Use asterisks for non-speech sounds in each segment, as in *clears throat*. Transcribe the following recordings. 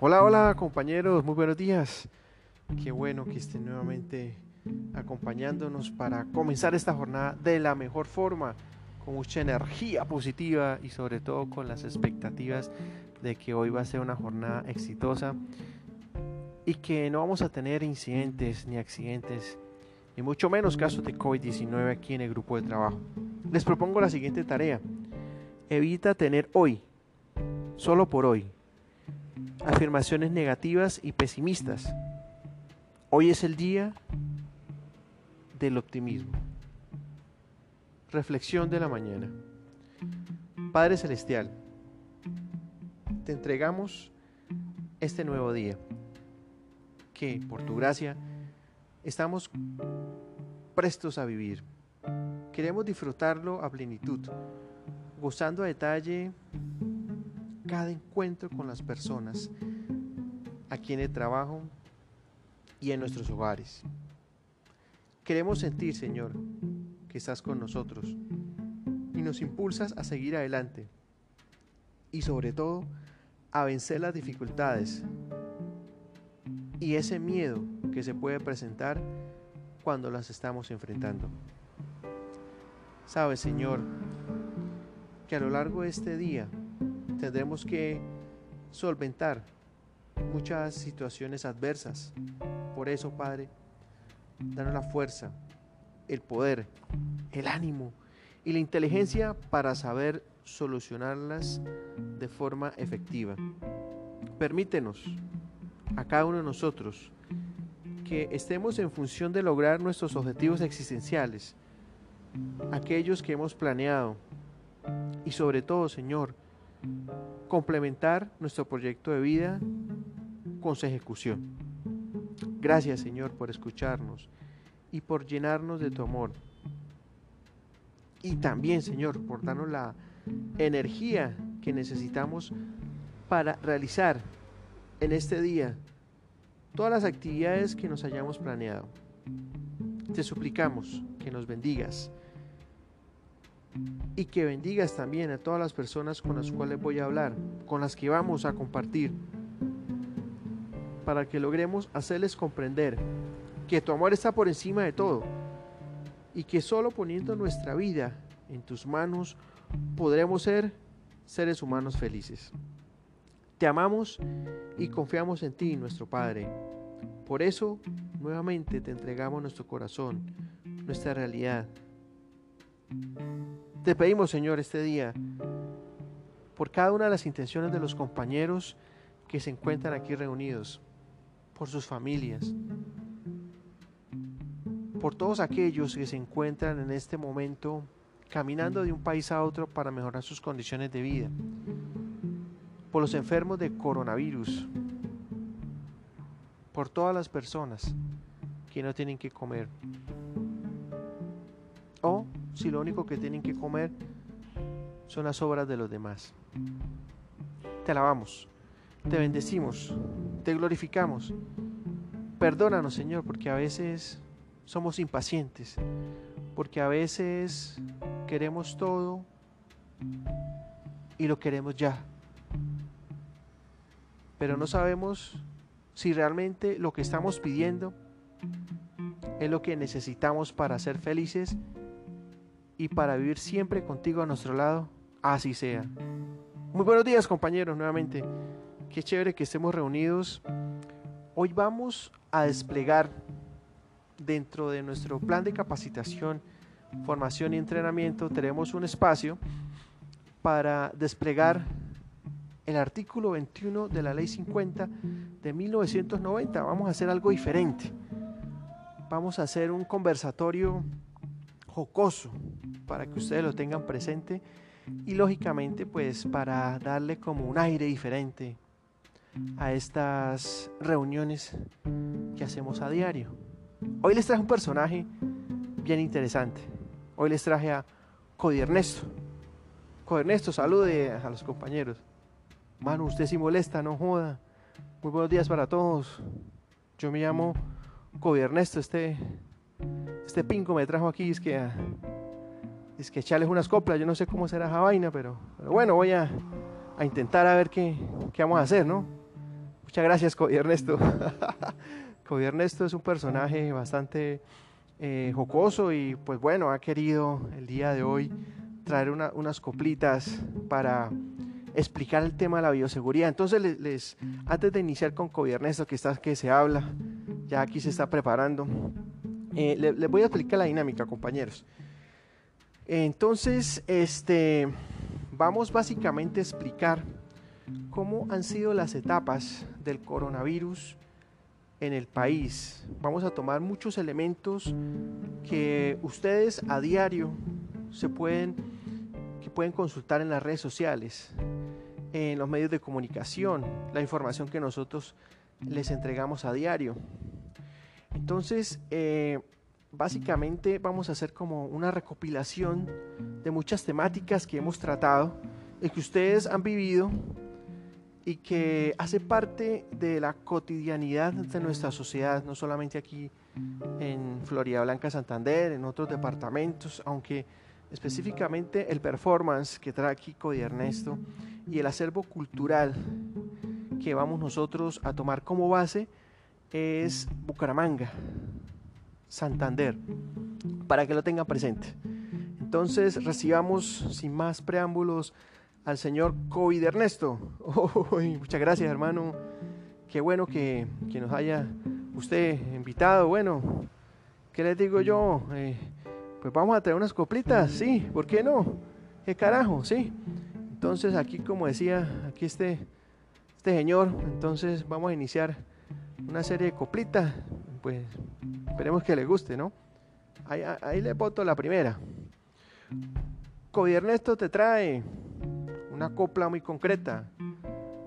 Hola, hola compañeros, muy buenos días. Qué bueno que estén nuevamente acompañándonos para comenzar esta jornada de la mejor forma, con mucha energía positiva y sobre todo con las expectativas de que hoy va a ser una jornada exitosa y que no vamos a tener incidentes ni accidentes, ni mucho menos casos de COVID-19 aquí en el grupo de trabajo. Les propongo la siguiente tarea. Evita tener hoy, solo por hoy, afirmaciones negativas y pesimistas. Hoy es el día del optimismo. Reflexión de la mañana. Padre Celestial, te entregamos este nuevo día, que por tu gracia estamos prestos a vivir. Queremos disfrutarlo a plenitud, gozando a detalle cada encuentro con las personas aquí en el trabajo y en nuestros hogares. Queremos sentir, Señor, que estás con nosotros y nos impulsas a seguir adelante y sobre todo a vencer las dificultades y ese miedo que se puede presentar cuando las estamos enfrentando. Sabes, Señor, que a lo largo de este día tendremos que solventar muchas situaciones adversas. Por eso, Padre, danos la fuerza, el poder, el ánimo y la inteligencia para saber solucionarlas de forma efectiva. Permítenos a cada uno de nosotros que estemos en función de lograr nuestros objetivos existenciales, aquellos que hemos planeado, y sobre todo, Señor, complementar nuestro proyecto de vida con su ejecución. Gracias Señor por escucharnos y por llenarnos de tu amor. Y también Señor por darnos la energía que necesitamos para realizar en este día todas las actividades que nos hayamos planeado. Te suplicamos que nos bendigas y que bendigas también a todas las personas con las cuales voy a hablar, con las que vamos a compartir, para que logremos hacerles comprender que tu amor está por encima de todo y que solo poniendo nuestra vida en tus manos podremos ser seres humanos felices. Te amamos y confiamos en ti, nuestro Padre. Por eso, nuevamente te entregamos nuestro corazón, nuestra realidad, te pedimos, Señor, este día, por cada una de las intenciones de los compañeros que se encuentran aquí reunidos, por sus familias, por todos aquellos que se encuentran en este momento caminando de un país a otro para mejorar sus condiciones de vida, por los enfermos de coronavirus, por todas las personas que no tienen que comer, o si lo único que tienen que comer son las obras de los demás. Te alabamos, te bendecimos, te glorificamos. Perdónanos, Señor, porque a veces somos impacientes, porque a veces queremos todo y lo queremos ya. Pero no sabemos si realmente lo que estamos pidiendo es lo que necesitamos para ser felices y para vivir siempre contigo a nuestro lado, así sea. Muy buenos días compañeros nuevamente. Qué chévere que estemos reunidos. Hoy vamos a desplegar dentro de nuestro plan de capacitación, formación y entrenamiento, tenemos un espacio para desplegar el artículo 21 de la ley 50 de 1990. Vamos a hacer algo diferente. Vamos a hacer un conversatorio jocoso para que ustedes lo tengan presente y lógicamente pues para darle como un aire diferente a estas reuniones que hacemos a diario. Hoy les traje un personaje bien interesante. Hoy les traje a Cody Ernesto. Cody Ernesto, salude a los compañeros. Manu, usted si molesta, no joda. Muy buenos días para todos. Yo me llamo Cody Ernesto, este este me trajo aquí, es que, es que echarles unas coplas, yo no sé cómo será esa vaina, pero, bueno, voy a, intentar a ver qué, qué, vamos a hacer, ¿no? Muchas gracias, Cody Ernesto. *laughs* Cody Ernesto es un personaje bastante eh, jocoso y pues bueno, ha querido el día de hoy traer unas coplitas para explicar el tema de la bioseguridad. Entonces, les, antes de iniciar con Cody Ernesto, que, está, que se habla, ya aquí se está preparando, eh, les, voy a explicar la dinámica, compañeros. Entonces, este, vamos básicamente a explicar cómo han sido las etapas del coronavirus en el país. Vamos a tomar muchos elementos que ustedes a diario se pueden que pueden consultar en las redes sociales, en los medios de comunicación, la información que nosotros les entregamos a diario. Entonces, eh, básicamente vamos a hacer como una recopilación de muchas temáticas que hemos tratado y que ustedes han vivido y que hace parte de la cotidianidad de nuestra sociedad, no solamente aquí en Florida Blanca, Santander, en otros departamentos, aunque específicamente el performance que trae aquí Cody Ernesto y el acervo cultural que vamos nosotros a tomar como base es Bucaramanga, Santander, para que lo tengan presente. Entonces recibamos sin más preámbulos al señor COVID Ernesto. *laughs* muchas gracias hermano, qué bueno que, nos haya usted invitado. Bueno, ¿qué les digo yo? Eh, pues vamos a traer unas coplitas, sí, ¿por qué no? ¿Qué carajo? Sí. Entonces aquí como decía, aquí este, este señor, entonces vamos a iniciar una serie de coplitas, pues esperemos que le guste, ¿no? Ahí, ahí le voto la primera. COVID Ernesto te trae una copla muy concreta.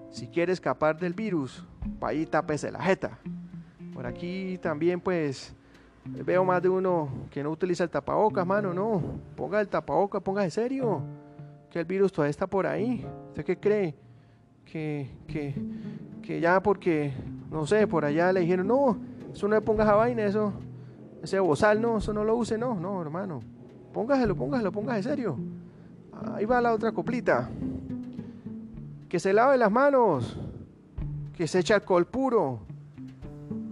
Si quieres escapar del virus, para ahí tapese la jeta. Por aquí también pues veo más de uno que no utiliza el tapabocas, mano, no. Ponga el tapabocas, ponga en serio. Que el virus todavía está por ahí. ¿Usted qué cree? Que, que, que ya porque, no sé, por allá le dijeron, no, eso no le pongas a vaina, eso, ese bozal, no, eso no lo use, no, no, hermano. Póngaselo, póngaselo, póngase en serio. Ahí va la otra coplita. Que se lave las manos. Que se eche alcohol puro.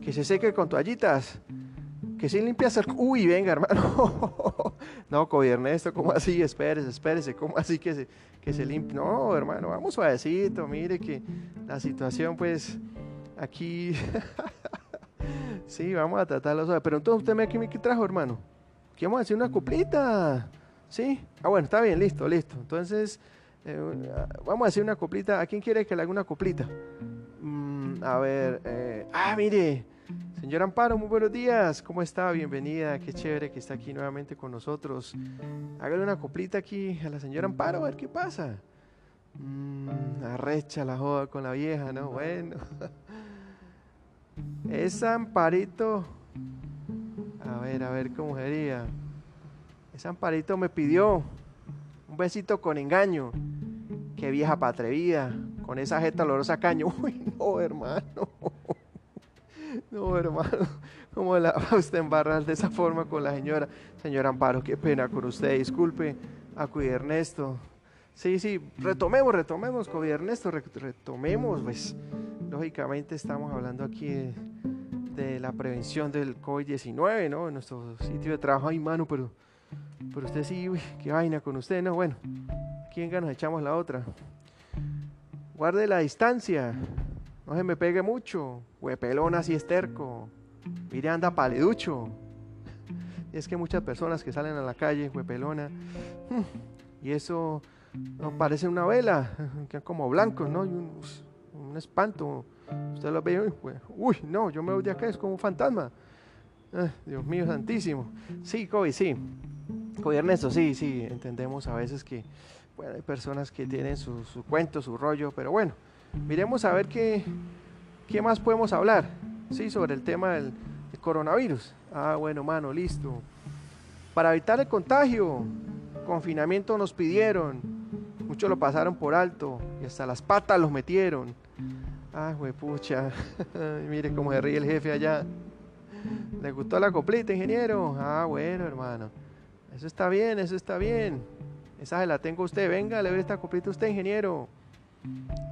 Que se seque con toallitas. Que se limpia el... Uy, venga, hermano. *laughs* no, gobierno esto, ¿cómo así? Espérese, espérese. ¿Cómo así que se, que se limpie? No, hermano, vamos suavecito. Mire que la situación, pues, aquí... *laughs* sí, vamos a tratarlo suave. Pero entonces usted me, ¿qué trajo, hermano? Que vamos a hacer una coplita. ¿Sí? Ah, bueno, está bien, listo, listo. Entonces, eh, vamos a hacer una coplita. ¿A quién quiere que le haga una coplita? Mm, a ver, eh, ah, mire, señor Amparo, muy buenos días. ¿Cómo está? Bienvenida. Qué chévere que está aquí nuevamente con nosotros. Hágale una coplita aquí a la señora Amparo, a ver qué pasa. Mm, arrecha la joda con la vieja, ¿no? Bueno. *laughs* Es Amparito a ver, a ver cómo sería. Ese amparito me pidió un besito con engaño. Qué vieja patrevida, con esa jeta olorosa caño. *laughs* Uy, no, hermano. *laughs* No, hermano. ¿Cómo la va usted embarrar de esa forma con la señora? Señora Amparo, qué pena con usted. Disculpe, a Ernesto. Sí, sí, retomemos, retomemos, Cuida Ernesto, retomemos, pues. Lógicamente estamos hablando aquí de la prevención del COVID-19, ¿no? En nuestro sitio de trabajo hay mano, pero, pero usted sí, uy, qué vaina con usted, ¿no? Bueno, ¿quién nos echamos la otra? Guarde la distancia, no se me pegue mucho, huepelón así esterco, mire anda paleducho. *laughs* Es que muchas personas que salen a la calle, huepelona, *laughs* y eso no parece una vela, *laughs* que como blancos, ¿no? Un espanto Usted lo ve, uy, no, yo me voy de acá, es como un fantasma. Ah, Dios mío santísimo. Sí, Kobe, sí. Kobe Ernesto, sí, sí, entendemos a veces que, bueno, hay personas que tienen su, cuento, su rollo, pero bueno, miremos a ver qué, qué más podemos hablar, sí, sobre el tema del, del coronavirus. Ah, bueno, mano, listo. Para evitar el contagio, confinamiento nos pidieron, muchos lo pasaron por alto y hasta las patas los metieron. Ah, pucha. *laughs* Mire cómo se ríe el jefe allá. ¿Le gustó la coplita, ingeniero? Ah, bueno, hermano. Eso está bien, eso está bien. Esa se la tengo usted. Venga, le ve esta coplita a usted, ingeniero.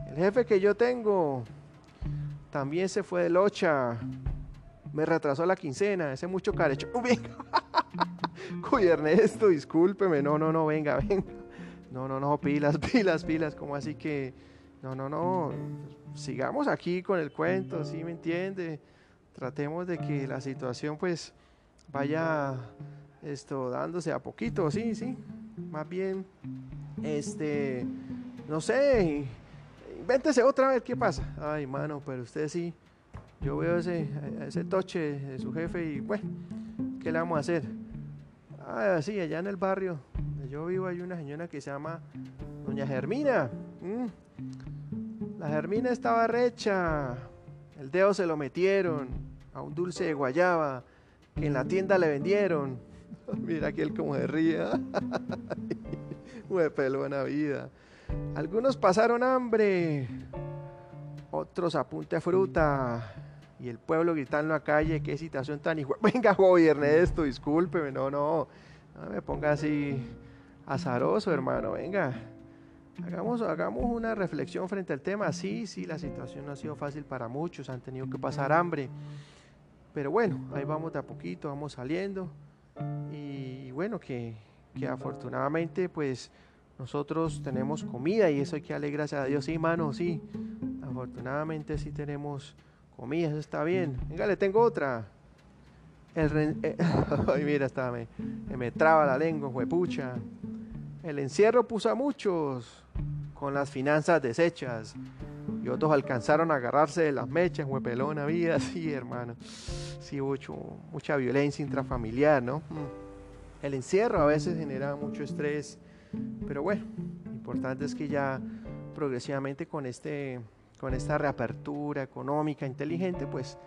El jefe que yo tengo También se fue de locha. Me retrasó la quincena, ese mucho carecho. *laughs* venga. *laughs* Cuy Ernesto, discúlpeme. No, no, no, venga, venga. No, no, no, pilas, *laughs* pilas, pilas. como así que? No, no, no. Sigamos aquí con el cuento, ¿sí me entiende? Tratemos de que la situación pues vaya esto dándose a poquito, sí, sí. Más bien, este, no sé, invéntese otra vez, ¿qué pasa? Ay, mano, pero usted sí, yo veo ese, ese toche de su jefe y bueno, ¿qué le vamos a hacer? Ah, sí, allá en el barrio donde yo vivo hay una señora que se llama Doña Germina. Mm. La Germina estaba recha, el dedo se lo metieron a un dulce de guayaba que en la tienda le vendieron. *laughs* Mira aquel como se ría. *laughs* pelo buena vida. Algunos pasaron hambre, otros a punta de fruta. Y el pueblo gritando la calle, qué situación tan hijo. *laughs* Venga, gobierne esto, discúlpeme, no, no. No me ponga así azaroso, hermano, venga. Hagamos, hagamos una reflexión frente al tema. Sí, sí, la situación no ha sido fácil para muchos, han tenido que pasar hambre. Pero bueno, ahí vamos de a poquito, vamos saliendo. Y bueno, que, que afortunadamente pues nosotros tenemos comida y eso hay que darle gracias a Dios. Sí, mano, sí. Afortunadamente sí tenemos comida, eso está bien. Venga, le tengo otra. El eh, *laughs* ay, mira, está, me, me traba la lengua, huepucha. El encierro puso a muchos con las finanzas deshechas y otros alcanzaron a agarrarse de las mechas, huepelona vida, *laughs* sí, hermano. Sí, mucho, mucha violencia intrafamiliar, ¿no? Mm. El encierro a veces genera mucho estrés pero bueno, lo importante es que ya progresivamente con, este, con esta reapertura económica inteligente, pues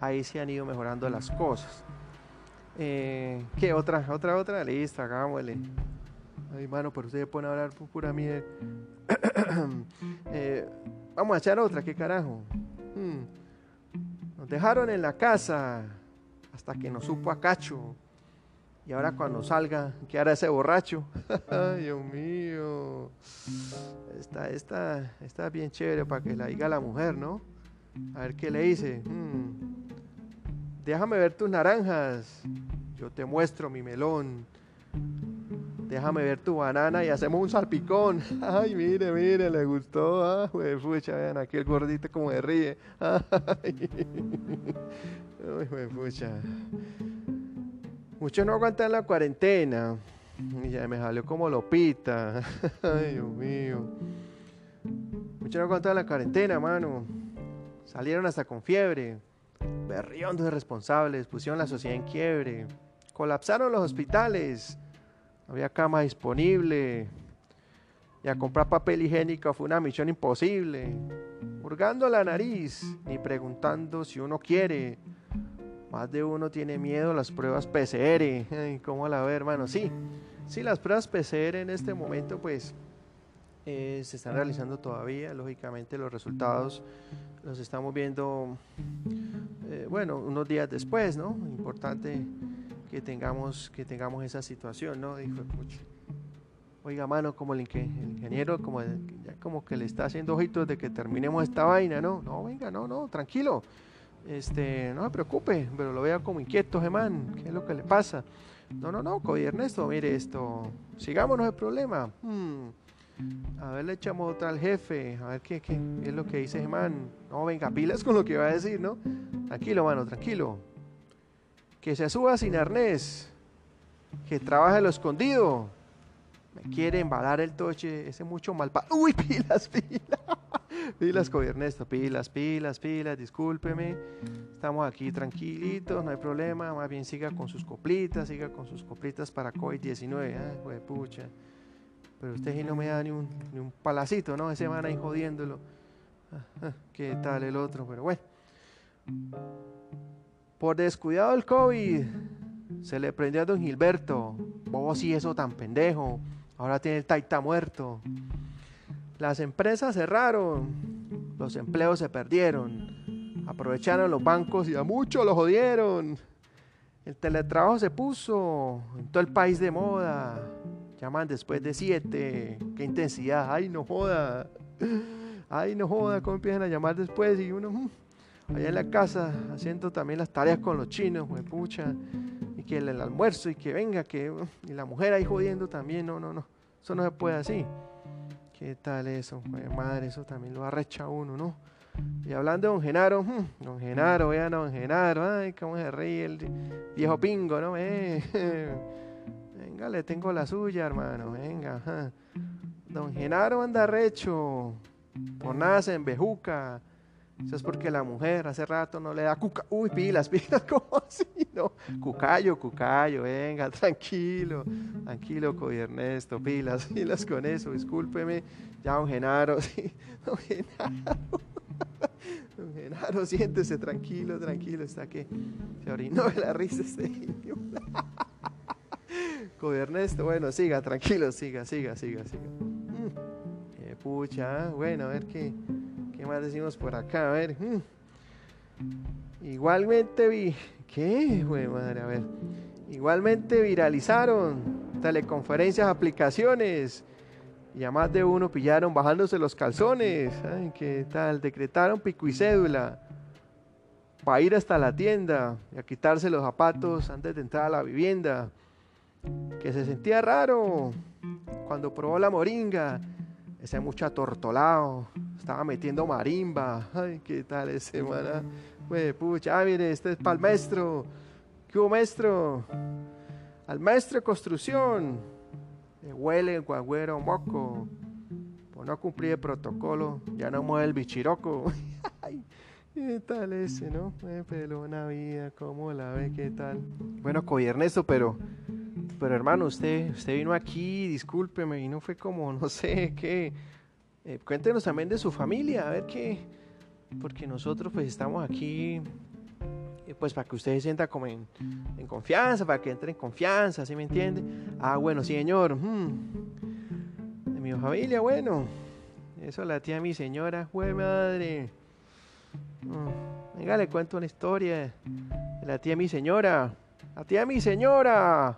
ahí se han ido mejorando las cosas. Eh, ¿Qué otra? Otra, otra lista, hagámosle. Ay, mano, pero ustedes pueden hablar pura mierda. *clears throat* Eh, vamos a echar otra, ¿qué carajo? Hmm. Nos dejaron en la casa hasta que nos supo a cacho. Y ahora cuando salga, ¿qué hará ese borracho? *laughs* Ay, Dios mío. Está, está, está bien chévere para que la diga la mujer, ¿no? A ver qué le dice. Hmm. Déjame ver tus naranjas. Yo te muestro mi melón. Déjame ver tu banana y hacemos un salpicón. *laughs* Ay, mire, mire, le gustó. Ah, pucha, vean aquí el gordito como de ríe. *laughs* Ay, pucha. Muchos no aguantan la cuarentena. Y ya me salió como lopita. *laughs* Ay, Dios mío. Muchos no aguantan la cuarentena, mano. Salieron hasta con fiebre. Berriondos irresponsables. Pusieron la sociedad en quiebre. Colapsaron los hospitales. Había cama disponible. Y a comprar papel higiénico fue una misión imposible. Hurgando la nariz, ni preguntando si uno quiere. Más de uno tiene miedo a las pruebas PCR. ¿Cómo la ve, hermano? Sí, sí, las pruebas PCR en este momento, pues, eh, se están realizando todavía. Lógicamente, los resultados los estamos viendo, eh, bueno, unos días después, ¿no? Importante que tengamos, que tengamos esa situación, ¿no? Dijo, Oiga, mano, como el, ingeniero, como, como que le está haciendo ojitos de que terminemos esta vaina, ¿no? No, venga, no, no, tranquilo este, no me preocupe, pero lo vea como inquieto, Gemán, ¿qué es lo que le pasa? No, no, no, Cody Ernesto, mire esto, sigámonos el problema. Hmm, a ver, le echamos otra al jefe, a ver qué, qué, es lo que dice Gemán. No, venga, pilas con lo que va a decir, ¿no? Tranquilo, mano, tranquilo. Que se suba sin arnés, que trabaje lo escondido. Me quiere embalar el toche, ese mucho mal. *laughs* Uy, pilas, pilas. *laughs* Pilas con pilas, pilas, pilas, discúlpeme. Estamos aquí tranquilitos, no hay problema. Más bien siga con sus coplitas, siga con sus coplitas para COVID-19. Ah, pucha. Pero usted sí no me da ni un, ni un palacito, ¿no? Ese van ahí jodiéndolo. Ah, ah, ¿Qué tal el otro? Pero bueno. Por descuidado el COVID, se le prendió a don Gilberto. Vos y eso tan pendejo. Ahora tiene el taita muerto. Las empresas cerraron, los empleos se perdieron, aprovecharon los bancos y a muchos los jodieron. El teletrabajo se puso en todo el país de moda. Llaman después de siete. Qué intensidad. Ay, no joda. Ay, no joda. ¿Cómo empiezan a llamar después? Y uno, mm, allá en la casa haciendo también las tareas con los chinos, güey, pucha, y que el, almuerzo y que venga, que y la mujer ahí jodiendo también, no, no, no, eso no se puede así. ¿Qué tal eso? Madre, eso también lo arrecha uno, ¿no? Y hablando de don Genaro, hmm, don Genaro, vean don Genaro, ay, cómo se ríe el viejo pingo, ¿no? Eh, *laughs* venga, le tengo la suya, hermano, venga. Don Genaro anda recho, por nada se embejuca. Eso es porque la mujer hace rato no le da cuca. Uy, pilas, *laughs* pilas, ¿cómo así? No, cucayo, cucayo, venga, *laughs* tranquilo, tranquilo, Coy Ernesto, pilas, *laughs* pilas con eso, discúlpeme. Ya, don Genaro, sí, don Genaro. Don Genaro, siéntese tranquilo, tranquilo, está que se orinó de la risa este niño. Coy bueno, siga, tranquilo, siga, siga, siga, siga. Mm, pucha, ah, bueno, a ver qué. ¿Qué más decimos por acá? A ver. Hmm. Igualmente vi. ¿Qué? madre, a ver. Igualmente viralizaron teleconferencias, aplicaciones. Y a más de uno pillaron bajándose los calzones. Ay, ¿qué tal? Decretaron pico y cédula para ir hasta la tienda y a quitarse los zapatos antes de entrar a la vivienda. Que se sentía raro cuando probó la moringa. Ese mucho atortolado estaba metiendo marimba. Ay, ¿qué tal ese, maná? Pues, pucha, ah, mire, este es para el maestro. ¿Qué hubo, maestro? Al maestro de construcción. Le huele guagüero moco. Por no cumplir el protocolo, ya no mueve el bichiroco. *laughs* ¿Qué tal ese, no? Eh, pelona vida, ¿cómo la ve? ¿Qué tal? Bueno, Coy Ernesto, pero, pero hermano, usted, usted vino aquí, discúlpeme, y no fue como, no sé, qué eh, cuéntenos también de su familia, a ver qué, porque nosotros pues estamos aquí eh, pues para que ustedes se sienta como en, confianza, para que entre en confianza, ¿sí me entiende? Ah, bueno, señor. Hmm. De mi familia, bueno. Eso la tía mi señora, güey madre. Hmm. Venga, le cuento una historia la tía mi señora. La tía mi señora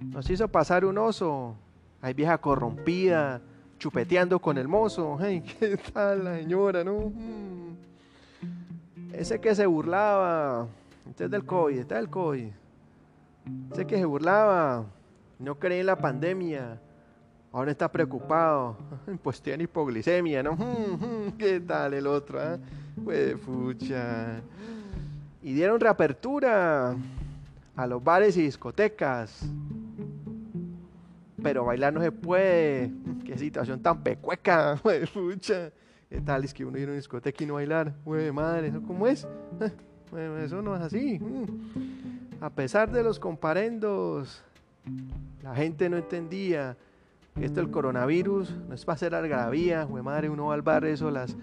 nos hizo pasar un oso. Hay vieja corrompida chupeteando con el mozo. *laughs* Ay, ¿qué tal la señora, no? Mm. Ese que se burlaba. Este es del COVID, este es del COVID. Ese que se burlaba. No creía en la pandemia. Ahora está preocupado. *laughs* Pues tiene hipoglicemia, ¿no? Mm, mm, ¿Qué tal el otro? Ah? Pues fucha. Y dieron reapertura a los bares y discotecas. Pero bailar no se puede qué situación tan pecueca, *laughs* güey, pucha. ¿Qué tal es que uno ir a una discoteca y no bailar? Güey, madre, ¿eso cómo es? *laughs* Bueno, eso no es así. Mm. A pesar de los comparendos, la gente no entendía que esto del coronavirus no es para hacer algarabía, güey, madre, uno va al bar, eso, las,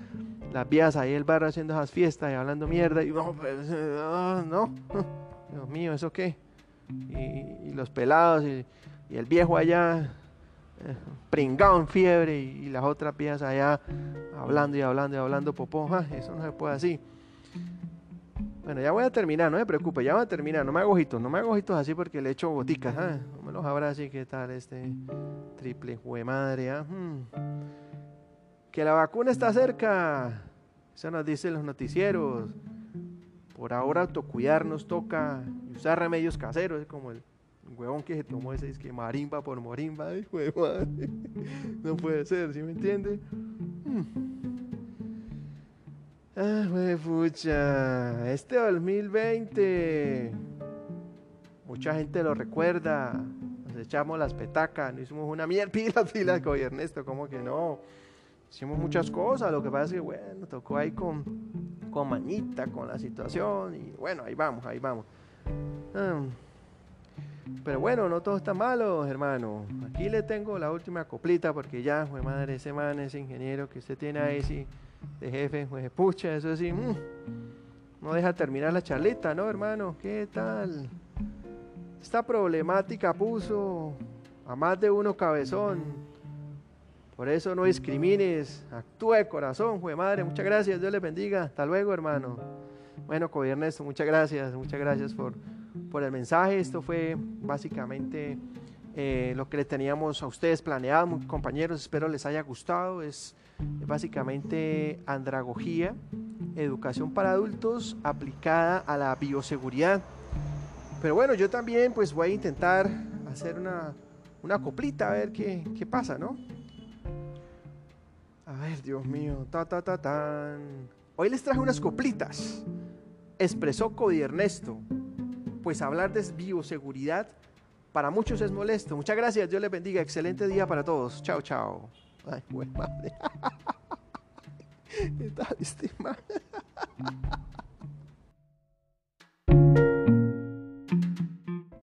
las vías ahí el bar haciendo esas fiestas y hablando mierda, y no, pues, ah, no, *laughs* Dios mío, ¿eso qué? Y, los pelados y, y el viejo allá pringado en fiebre y, las otras piezas allá hablando y hablando y hablando popó. eso no se puede así. Bueno, ya voy a terminar, no me preocupe, ya voy a terminar. No me hago ojitos, no me hago ojitos así porque le echo goticas. No me los habrá así, ¿qué tal este triple jue madre? ¿ah? Hmm. Que la vacuna está cerca. Eso nos dicen los noticieros. Por ahora autocuidarnos toca usar remedios caseros, como el huevón que se tomó ese que marimba por morimba, ay, *laughs* no puede ser, ¿sí me entiende? Hmm. Ah, pucha, este 2020, mucha gente lo recuerda, nos echamos las petacas, nos hicimos una mierda, *laughs* pila, pila, con Ernesto, como que no, hicimos muchas cosas, lo que pasa es que, bueno, tocó ahí con, con manita, con la situación, y bueno, ahí vamos, ahí vamos. Ah, pero bueno, no todo está malo, hermano. Aquí le tengo la última coplita porque ya, fue madre, ese man, ese ingeniero que usted tiene ahí, sí, de jefe, pues pucha, eso sí, mm, no deja terminar la charlita, ¿no, hermano? ¿Qué tal? Esta problemática puso a más de uno cabezón. Por eso no discrimines, actúa de corazón, fue madre. Muchas gracias, Dios le bendiga. Hasta luego, hermano. Bueno, Ernesto, muchas gracias, muchas gracias por por el mensaje. Esto fue básicamente eh, lo que le teníamos a ustedes planeado, compañeros. Espero les haya gustado. Es básicamente andragogía, educación para adultos aplicada a la bioseguridad. Pero bueno, yo también pues voy a intentar hacer una, una coplita a ver qué, qué pasa, ¿no? A ver, Dios mío, ta ta ta tan. Hoy les traje unas coplitas. Expresó Cody Ernesto. Pues hablar de bioseguridad para muchos es molesto. Muchas gracias, Dios les bendiga. Excelente día para todos. Chao, chao. Ay, buen madre. *laughs* ¿Qué tal *laughs*